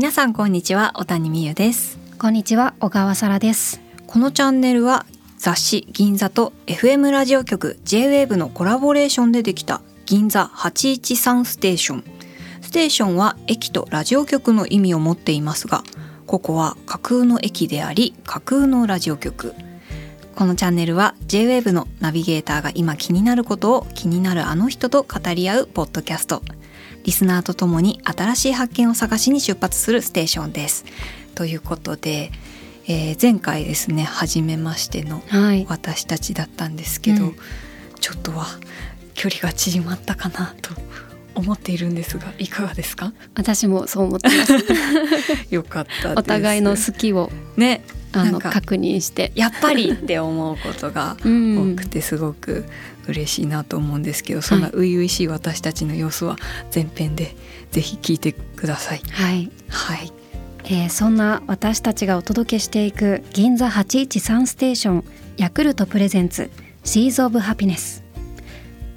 皆さんこんにちは。小谷美優です。こんにちは小川沙羅です。このチャンネルは雑誌銀座と FM ラジオ局 J-WAVE のコラボレーションでできた銀座813ステーション。ステーションは駅とラジオ局の意味を持っていますがここは架空の駅であり架空のラジオ局。このチャンネルは J-WAVE のナビゲーターが今気になることを気になるあの人と語り合うポッドキャストリスナーとともに新しい発見を探しに出発するステーションです。ということで、えー前回ですね初めましてのはい。私たちだったんですけど、うん。ちょっとは距離が縮まったかなと思っているんですがいかがですか？私もそう思ってます。よかったお互いの好きを。ねあなんかの確認してやっぱりって思うことが うん。多くてすごく嬉しいなと思うんですけど、そんな初々しい私たちの様子は前編でぜひ聞いてください。はい、はい、えーそんな私たちがお届けしていく銀座813ステーションヤクルト presents SEEDS OF HAPPINESS。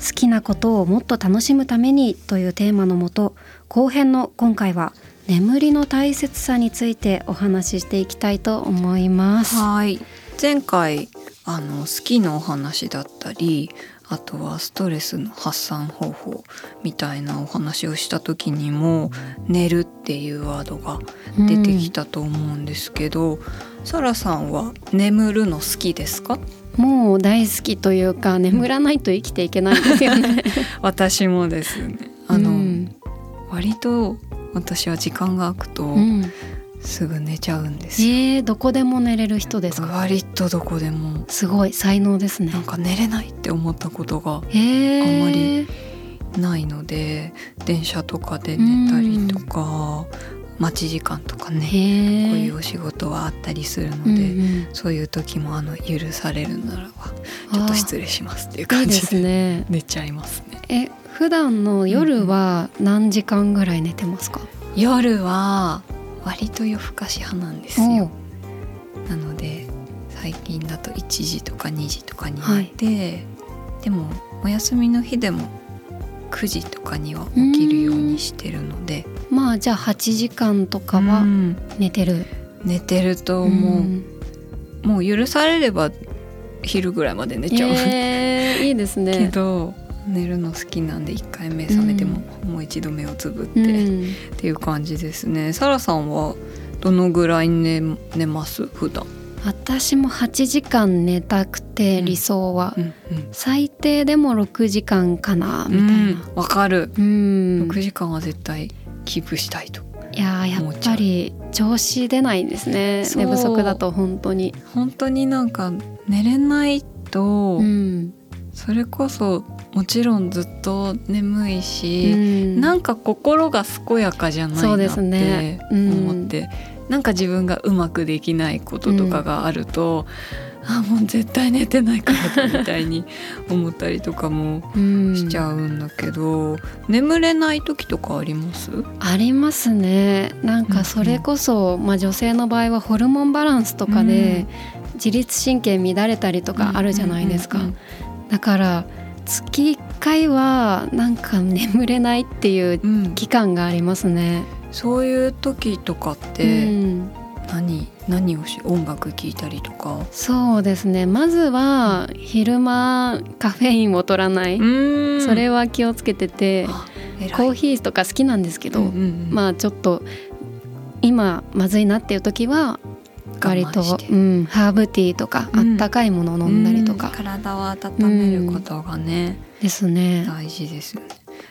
好きなことをもっと楽しむためにというテーマのもと後編の今回は眠りの大切さについてお話ししていきたいと思います。はい。前回あの好きのお話だったりあとはストレスの発散方法みたいなお話をした時にも「寝る」っていうワードが出てきたと思うんですけど、サラさんは眠るの好きですか？もう大好きというか眠らないと生きていけないんですよね。私もですね。あの、うん。割と私は時間が空くとうんすぐ寝ちゃうんですよ、えー、どこでも寝れる人ですか？割とどこでもすごい才能ですねな。んか寝れないって思ったことがえー、あんまりないので電車とかで寝たりとか、待ち時間とかね、へこうえいうお仕事はあったりするのうんうで、んそういう時もあの許されるならばちょっと失礼しますっていう感じでね。寝ちゃいますね。え普段の夜は何時間ぐらい寝てますか？夜は割と夜更かし派なんですよ。なので最近だと1時とか2時とかに寝て、でもお休みの日でも9時とかには起きるようにしてるのでおまあじゃあ8時間とかはうん寝てる？寝てるともう、んもう許されれば昼ぐらいまで寝ちゃう、えー、いいですけね。ど寝るの好きなんで一回目覚めても、もう一度目をつぶって、うっん、ていう感じですね。サラさんはどのぐらい寝寝ます？普段、私も8時間寝たくてうん。理想は、うん最低でも6時間かなみたいうんな。わかる。うん、6時間は絶対キープしたいと。いやーやっぱり調子出ないんですね寝不足だと本当に。本当になんか寝れないと、うん。それこそもちろんずっと眠いし、うん。なんか心が健やかじゃないそうですなってねうん。思って、なんか自分がうまくできないこととかがあると、あもう絶対寝てないからだみたいに思ったりとかも うん。しちゃうんだけど、眠れない時とかあります？ありますね。なんかそれこそ、まあ、女性の場合はホルモンバランスとかで自律神経乱れたりとかあるじゃないですか、うんうんうん。だから月1回はなんか眠れないっていううん。期間がありますね。そういう時とかっうてん。何、何をし音楽聴いたりとか？そうですね。まずは昼間カフェインを取らない、ん。それは気をつけててコーヒーとか好きなんですけど、うんうんうん。まあちょっと今まずいなっていう時は割とうん、ハーブティーとか、うん。あったかいものを飲んだりとうん。か体を温めることがね、ですね。大事です。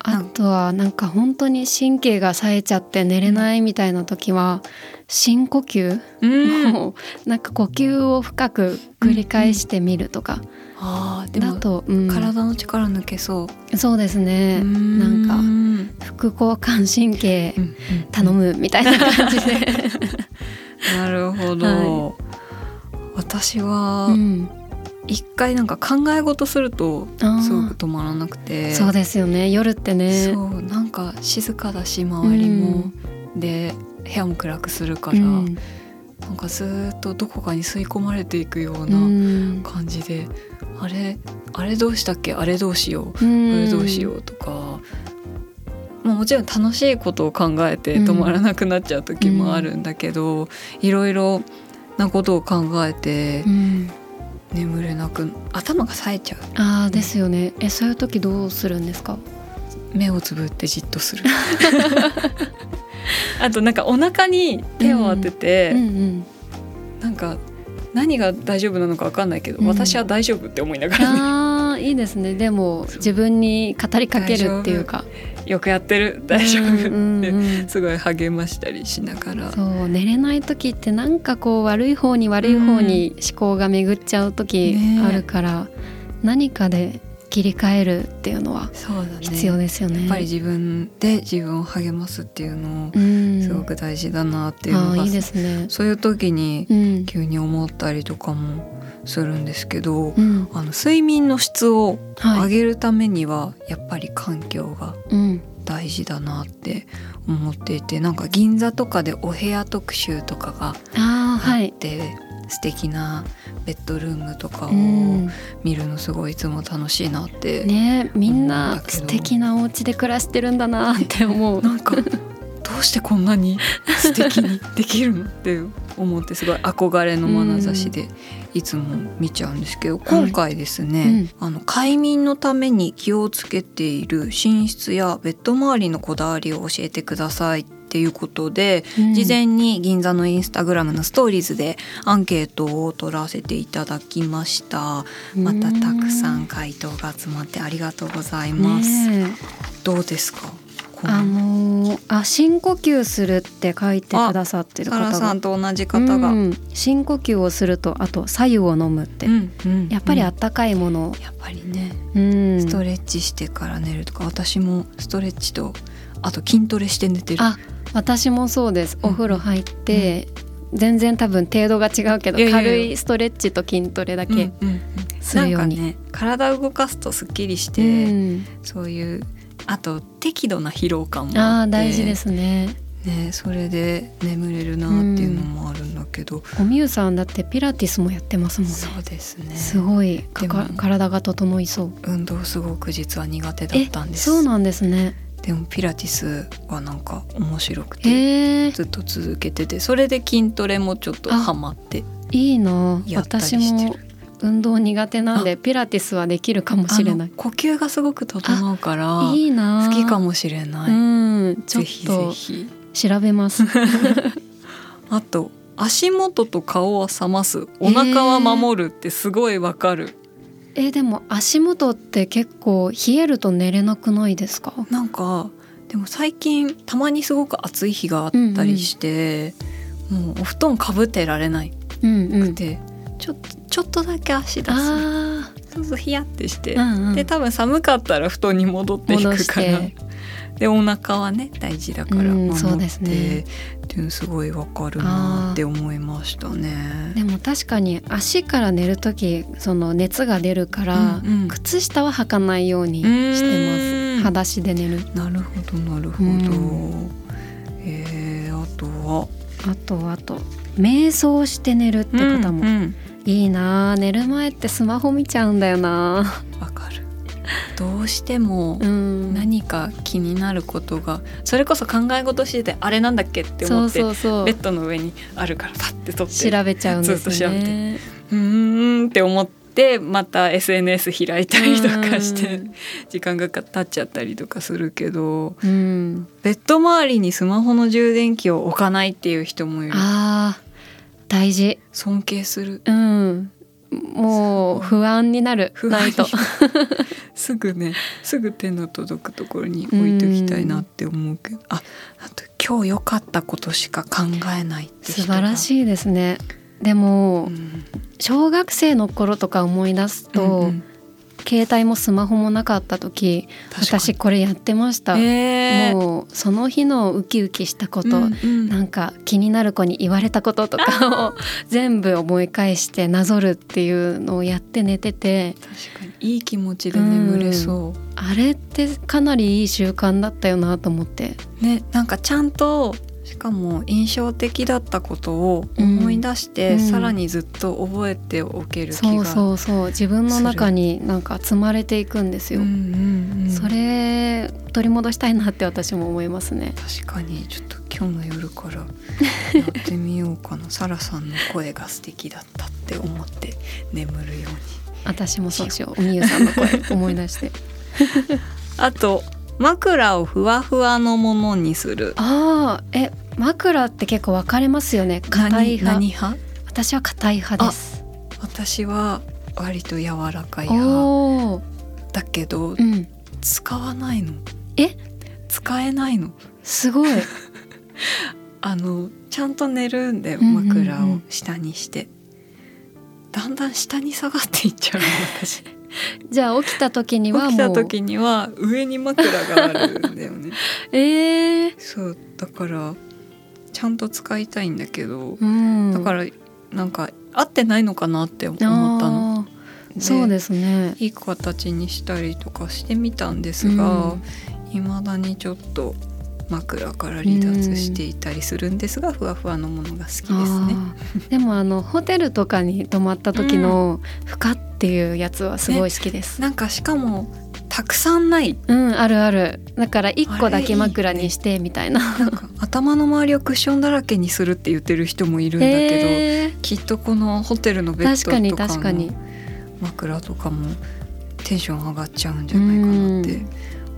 あとはなんか本当に神経が冴えちゃって寝れないみたいな時は深呼吸、うん、もうなんか呼吸を深く繰り返してみるとか、ああでもだと、うん。体の力抜けそう。そうですね。なんかか副交感神経頼むみたいな感じで、なるほど。は私はうん、一回なんか考え事するとすごく止まらなくて、そうですよね。夜ってね。そう。なんか静かだし周りも、で部屋も暗くするから、うん。なんかずーっとどこかに吸い込まれていくよううなん。感じで、あれあれどうしたっけ？あれどうしよう。これどうしようとかまあ、もちろん楽しいことを考えて止まらなくなっちゃう時もあるんだけど、いろいろなことを考えてうん。眠れなく頭が冴えちゃう。ああですよね。えそういう時どうするんですか？目をつぶってじっとする。あとなんかお腹に手を当てて、うんうん。なんか何が大丈夫なのか分かんないけど、うん。私は大丈夫って思いながらね。ああいいですね。でも自分に語りかけるっていうかよくやってる。大丈夫。って、うんうんうん。すごい励ましたりしながら。そう寝れない時ってなんかこう悪い方に悪い方に思考が巡っちゃう時ねあるから、何かで切り替えるっていうのは必要ですよね。やっぱり自分で自分を励ますっていうのをうん、すごく大事だなっていうのが、ああいいですね。そういう時にうん、急に思ったりとかもするんですけど、うん、あの睡眠の質をはい、上げるためにはやっぱり環境がうん、大事だなって思っていてなんか銀座とかでお部屋特集とかがああはい。あっ。て、素敵なベッドルームとかをうん、見るのすごいいつも楽しいなって、ねみん思うんな素敵なお家で暮らしてるんだなって思う。なんかどうしてこんなに素敵にできるのって思ってすごい憧れの眼差しでいつも見ちゃうんですけど、今回ですね、あの快眠のために気をつけている寝室やベッド周りのこだわりを教えてくださいっていうことで、うん。事前に銀座のインスタグラムのストーリーズでアンケートを取らせていただきました。またたくさん回答が集まってありがとうございます、ねどうですか？あのーあ深呼吸するって書いてくださってる方が。さんと同じ方が、うん。深呼吸をするとあと左右を飲むって、うんうんやっぱりあうんったかいものを、やっぱりね。うん。ストレッチしてから寝るとか私もストレッチとあと筋トレして寝てる。あ私もそうです。うん。お風呂入って、全然多分程度が違うけど軽いストレッチと筋トレだけ、うんうんうん。するように。なんかね体を動かすとすっきりしうて、ん。そういうあと適度な疲労感もああー大事ですね。ねそれで眠れるなっていうのもあるんだけど、おみゆさんだってピラティスもやってますもんね。そうですね。すごい。体が整いそう。運動すごく実は苦手だったんです。そうなんですね。でもピラティスはなんか面白くてへえずっと続けててそれで筋トレもちょっとハマっていいな。やったり私してる。も運動苦手なんでピラティスはできるかもしれない。呼吸がすごく整うからいいな。好きかもしれない、うんぜひぜとひ調べます。あと足元と顔は冷ます。お腹は守るってすごいわかる、えでも足元って結構冷えると寝れなくないですか？なんかでも最近たまにすごく暑い日があったりして、もうお布団かぶってられないうんうん。で、ちょっとちょっとだけ足出す。あそうそうヒヤってして、あ、うんうん、で多分寒かったら布団に戻ってい戻くから。でお腹はね大事だからうん守って、そうですね。っていうのすごいわかるなって思いましたね。でも確かに足から寝る時その熱が出るから、うんうん。靴下は履かないようにしてうます。裸足で寝る。なるほどなるほど。うん。えー、あとは？あとあと瞑想して寝るって方も、うんうんいいな。あ寝る前ってスマホ見ちゃうんだよな。わかる。どうしてもうん。何か気になることがそれこそ考え事しててあれなんだっけって思ってそうそうベッドの上にあるからパッて取って調べちゃうんですずっと調べねうーんって思ってまた SNS 開いたりとかしてうん。時間が経っちゃったりとかするけどうん。ベッド周りにスマホの充電器を置かないっていう人もいる。あー大事。尊敬する。うん。もう不安になる。不安ないと。すぐねすぐ手の届くところに置いときたいなって思うけど。ああと今日良かったことしか考えないって人素が晴らしいですね。でも、うん。小学生の頃とか思い出すと、うんうん携帯もスマホもなかった時私これやってました、えー。もうその日のウキウキしたこと、うんうん。なんか気になる子に言われたこととかを全部思い返してなぞるっていうのをやって寝てて。確かに。いい気持ちで眠れそあれってかなりいい習慣だったよなと思って。う、ねなんかちゃんとしかも印象的だったことを思い出して、うん。さらにずっと覚えておける気がそうそうそう。自分の中になんか積まれていくんですよ。うんうんうん。それ取り戻したいなって私も思いますね。確かにちょっと今日の夜からやってみようかな。サラさんの声が素敵だったって思って眠るように。私もそうしよう。おみゆさんの声思い出して。あと枕をふわふわのものにする。ああえ枕って結構分かれますよね。硬い何派？私は硬い派です。私は割と柔らかい派だけどうん。使わないの。え？使えないの。すごい。あのちゃんと寝るんで枕を下にして、だんだん下に下がっていっちゃうの私じゃあ起きた時にはも う起きた時には上に枕があるんだよね。えー、そうだからちゃんと使いたいんだけど、うん。だからなんか合ってないのかなって思ったの。そうですね。いい形にしたりとかしてみたんですがいま、未だにちょっと枕から離脱していたりするんですが、ふわふわのものが好きですね。でもあのホテルとかに泊まった時の負荷っていうやつはすごい好きです、なんかしかもたくさんない。うんあるある。だから一個だけ枕にしてみたいな。なんか頭の周りをクッションだらけにするって言ってる人もいるんだけど、えー。きっとこのホテルのベッドとか確かにの枕とかもテンション上がっちゃうんじゃないかなって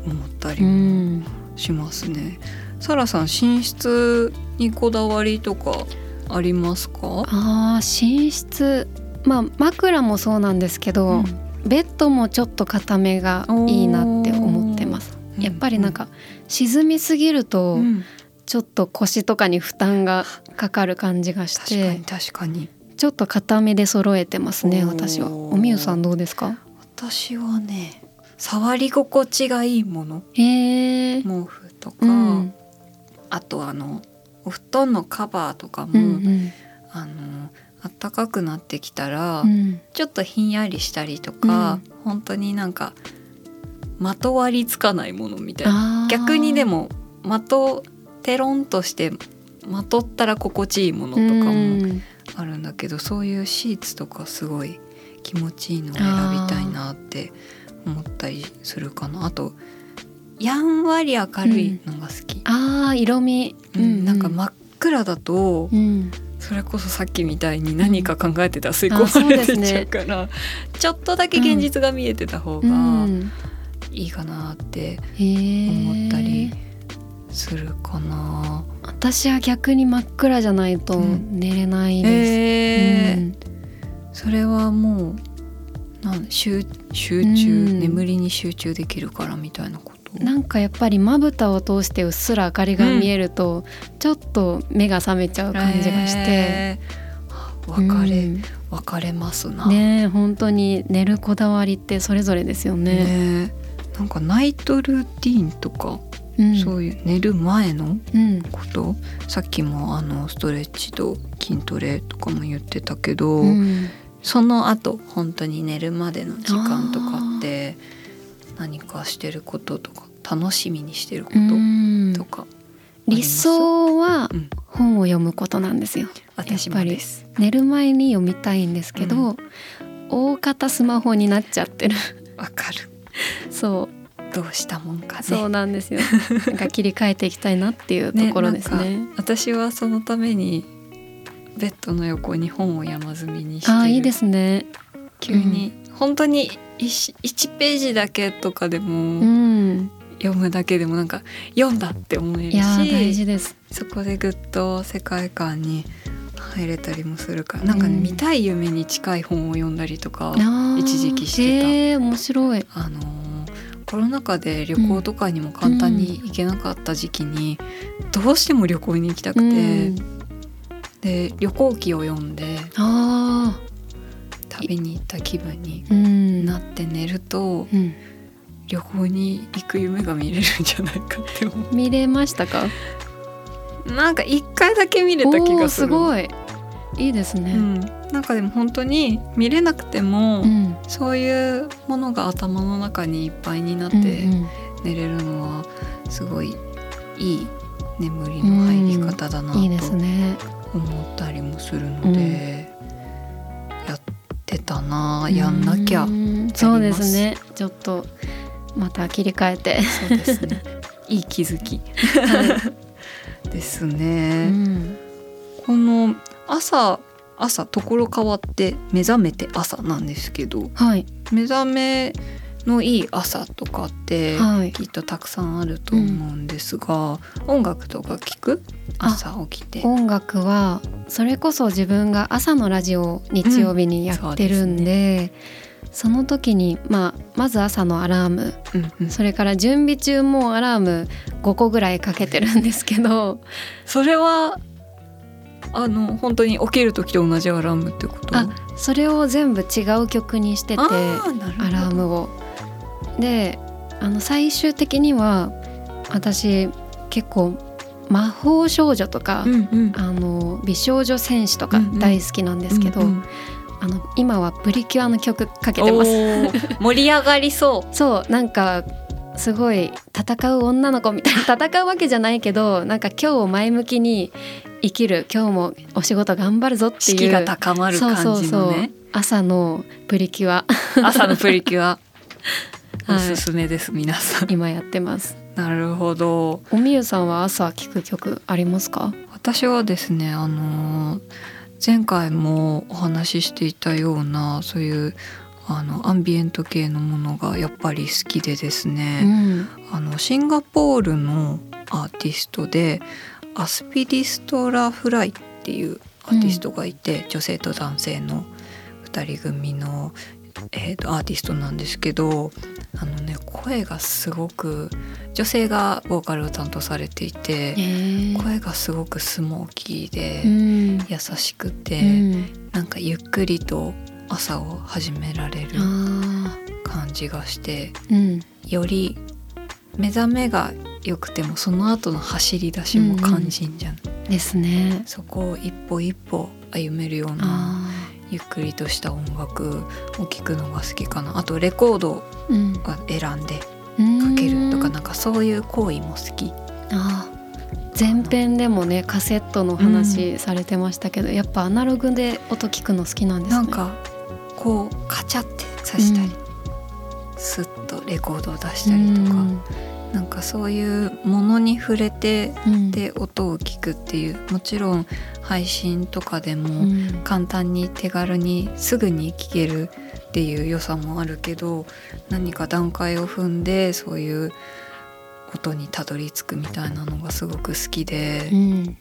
思ったうりもんしますね。サラさん寝室にこだわりとかありますか？あー寝室。まあ枕もそうなんですけど、うん。ベッドもちょっと固めがいいなって思ってます。やっぱりなんか沈みすぎるとうん。ちょっと腰とかに負担がかかる感じがし確かにて確かに。ちょっと固めで揃えてますね私は。おみゆさんどうですか？私はね触り心地がいいもの。毛布とか、うん。あとあのお布団のカバーとかも、うんあの暖かくなってきたら、うん。ちょっとひんやりしたりとか、本当になんかまとわりつかないものみたいな。逆にでもまとテロンとしてまとったら心地いいものとかうもん。あるんだけど、そういうシーツとかすごい気持ちいいのを選びたいなって思ったりするかな。あとやんわり明るいのが好き、あー色味。うんなんか真っ暗だとうん。それこそさっきみたいに何か考えてたら吸い込まれてっちゃうから、ちょっとだけ現実が見えてた方うがん。いいかなって思ったりするかな。私は逆に真っ暗じゃないとうん。寝れないです、えー。うん。それはもうなん集集中、うん。眠りに集中できるからみたいなこと？なんかやっぱりまぶたを通してうっすら明かりが見えると、ちょっと目が覚めちゃう感じがして、えー。分かれ、うん。分かれますな。ねえ本当に寝るこだわりってそれぞれですよね。ねなんかナイトルーティーンとか、うん、そういう寝る前のうん。こと？さっきもあのストレッチと筋トレとかも言ってたけど、うんその後本当に寝るまでの時間とかって何かしてることとか楽しみにしてるこうんととか、理想はうん本を読むことなんですよ。私もです。寝る前に読みたいんですけど、う大方スマホになっちゃってる。わかる そうどうしたもんかね。そうなんですよ。なんか切り替えていきたいなっていうところですね。なんか私はそのためにベッドの横に本を山積みにしてるああいいですね。急に、本当に 1, 1ページだけとかでうもん。読むだけでもなんか読んだって思えるいやー大し事です。そこでぐっと世界観に入れたりもするからなんかね、うん見たい夢に近い本を読んだりとか一時期してたへえ面白い。あのーコロナ禍で旅行とかにも簡単に行けなかった時期に、どうしても旅行に行きたくて、うんで旅行記を読んでああ旅に行った気分にうん。なって寝るとうん。旅行に行く夢が見れるんじゃないかって思見れましたか？うなんか一回だけ見れた気がする。すごい。いいですね。うん、なんかでも本当に見れなくても、うん。そういうものが頭の中にいっぱいになって寝れるのはすごいいい眠りの入り方だなといいですね。思ったりもするので、やってたなやんなきゃうんそうですね。ちょっとまた切り替えて、そうですね。いい気づき。はですいね、うん。この朝朝ところ変わって目覚めて朝なんですけどはい。目覚めのいい朝とかってはい。きっとたくさんあると思うんですが、音楽とか聞く？あ朝起きて。音楽はそれこそ自分が朝のラジオを日曜日にやってるんで,、その時に、まあ、まず朝のアラーム。うんうん。それから準備中もアラーム5個ぐらいかけてるんですけど。それはあの本当に起きる時と同じアラームってこと？あそれを全部違う曲にしててアラームを。であの最終的には私結構魔法少女とか、うんうん。あの美少女戦士とか大好きなんですけど、うんうん。あの今はプリキュアの曲かけてます。盛り上がりそう。そうなんかすごい戦う女の子みたいな 戦うわけじゃないけどなんか今日を前向きに生きる今日もお仕事頑張るぞっていう士気が高まる感じのね。そうそうそう。朝のプリキュア。朝のプリキュア。は いおすすめです、皆さん。今やってます。なるほど。おみゆさんは朝聴く曲ありますか？私はですねあの前回もお話ししていたようなそういうあのアンビエント系のものがやっぱり好きでですうね、ん。あのシンガポールのアーティストでアスピディストラ・フライっていうアーティストがいて、女性と男性の2人組の、えーとアーティストなんですけどあのね声がすごく女性がボーカルを担当されていて、え声がすごくスモーキーでうん。優しくて、うん。なんかゆっくりと朝を始められるあ感じがしてーうん。より目覚めが良くてもその後の走り出しも肝心じゃん、ですね。そこを一歩一歩歩めるようなあゆっくりとした音楽を聴くのが好きかな。あとレコードを選んでかかけるとかなんかそういう行為も好き。あー。前編でもねカセットの話されてましたけど、やっぱアナログで音聞くの好きなんですね。なんかこうカチャって刺したり、スッとレコードを出したりとか、なんかそういうものに触れてうん。で音を聞くっていうもちろん配信とかでうもん。簡単に手軽にすぐに聞けるっていう良さもあるけど何か段階を踏んでそういう音にたどり着くみたいなのがすごく好きでうん。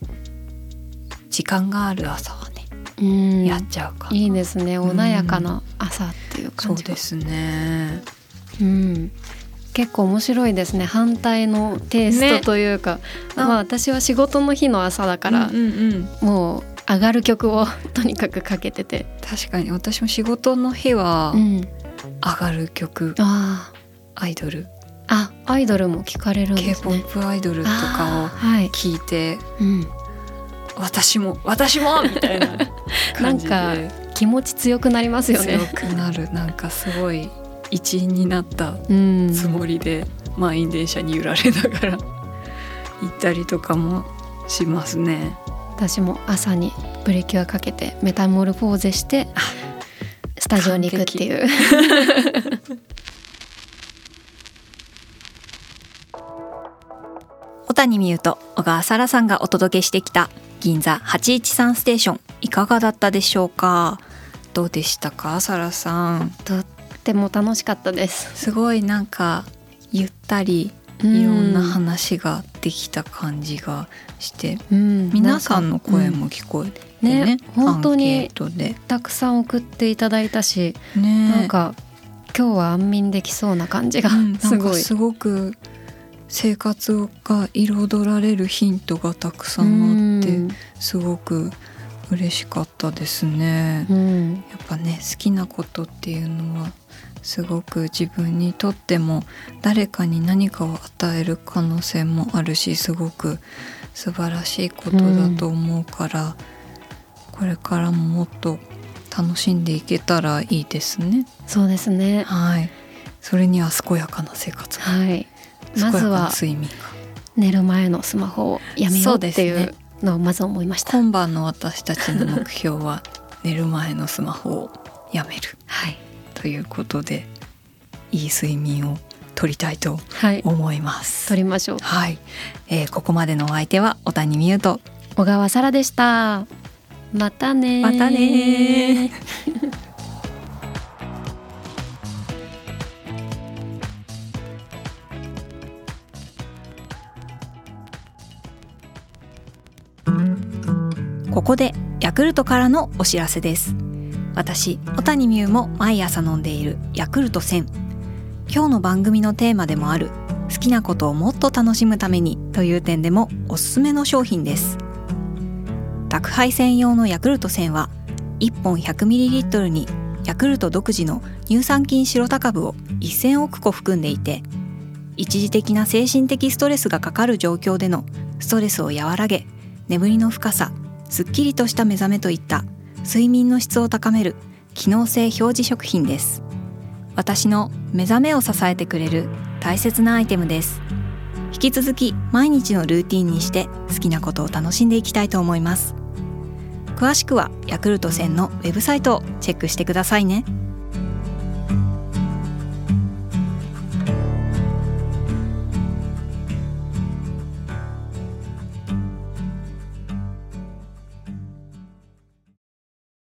時間がある朝はね、うん。やっちゃうかな。いいですね。うん。穏やかな朝っていうそ感じが。うですね。うん結構面白いですね。反対のテイスねトというか、あまあ私は仕事の日の朝だから、うんうんうん。もう上がる曲を とにかくかけてて、確かに。私も仕事の日はうん、上がる曲、あアイドル、ーあアイドルも聞かれるんですね。K-POP アイドルとかを、聞いてうん、私も私もみたいな感じで。なん気持ち強くなりますよね。強くなる。なんかすごい一員になったうん。つもりで、満員電車に揺られながら行ったりとかもしますね。私も朝にプリキュアかけてメタモルフォーゼしてスタジオに行くっていう。小谷美優と小川沙羅さんがお届けしてきた銀座813ステーションいかがだったでしょうか？どうでしたか沙羅さん？とっても楽しかったです。すごいなんかゆったりいろんな話ができた感じがして、うん。皆さんの声も聞こえてね,、ね本当にたくさん送っていただいたし、ね。なんか今日は安眠できそうな感じがうん すごい。なんかすごく生活が彩られるヒントがたくさんあってすごく嬉しかったですね。うん、好きなことっていうのはすごく自分にとっても誰かに何かを与える可能性もあるしすごく素晴らしいことだと思うから、これからももっと楽しんでいけたらいいですね。そうですね。はい。それには健やかな生活が、はい。まずは睡眠が。寝る前のスマホをやめようっていそうのをまず思いました。今晩の私たちの目標は 寝る前のスマホをやめる。はい。ということでいい睡眠を撮りたいとはい。思います。撮りましょう。はい、えーここまでのお相手は小谷美優と小川沙羅でした。またねまたねここでヤクルトからのお知らせです私小谷美優も毎朝飲んでいるヤクルト1000今日の番組のテーマでもある好きなことをもっと楽しむためにという点でもおすすめの商品です。宅配専用のヤクルト1000は1本 100ml にヤクルト独自の乳酸菌シロタ株を1000億個含んでいて一時的な精神的ストレスがかかる状況でのストレスを和らげ眠りの深さすっきりとした目覚めといった睡眠の質を高める機能性表示食品です。私の目覚めを支えてくれる大切なアイテムです。引き続き毎日のルーティンにして好きなことを楽しんでいきたいと思います。詳しくはヤクルト1000のウェブサイトをチェックしてくださいね。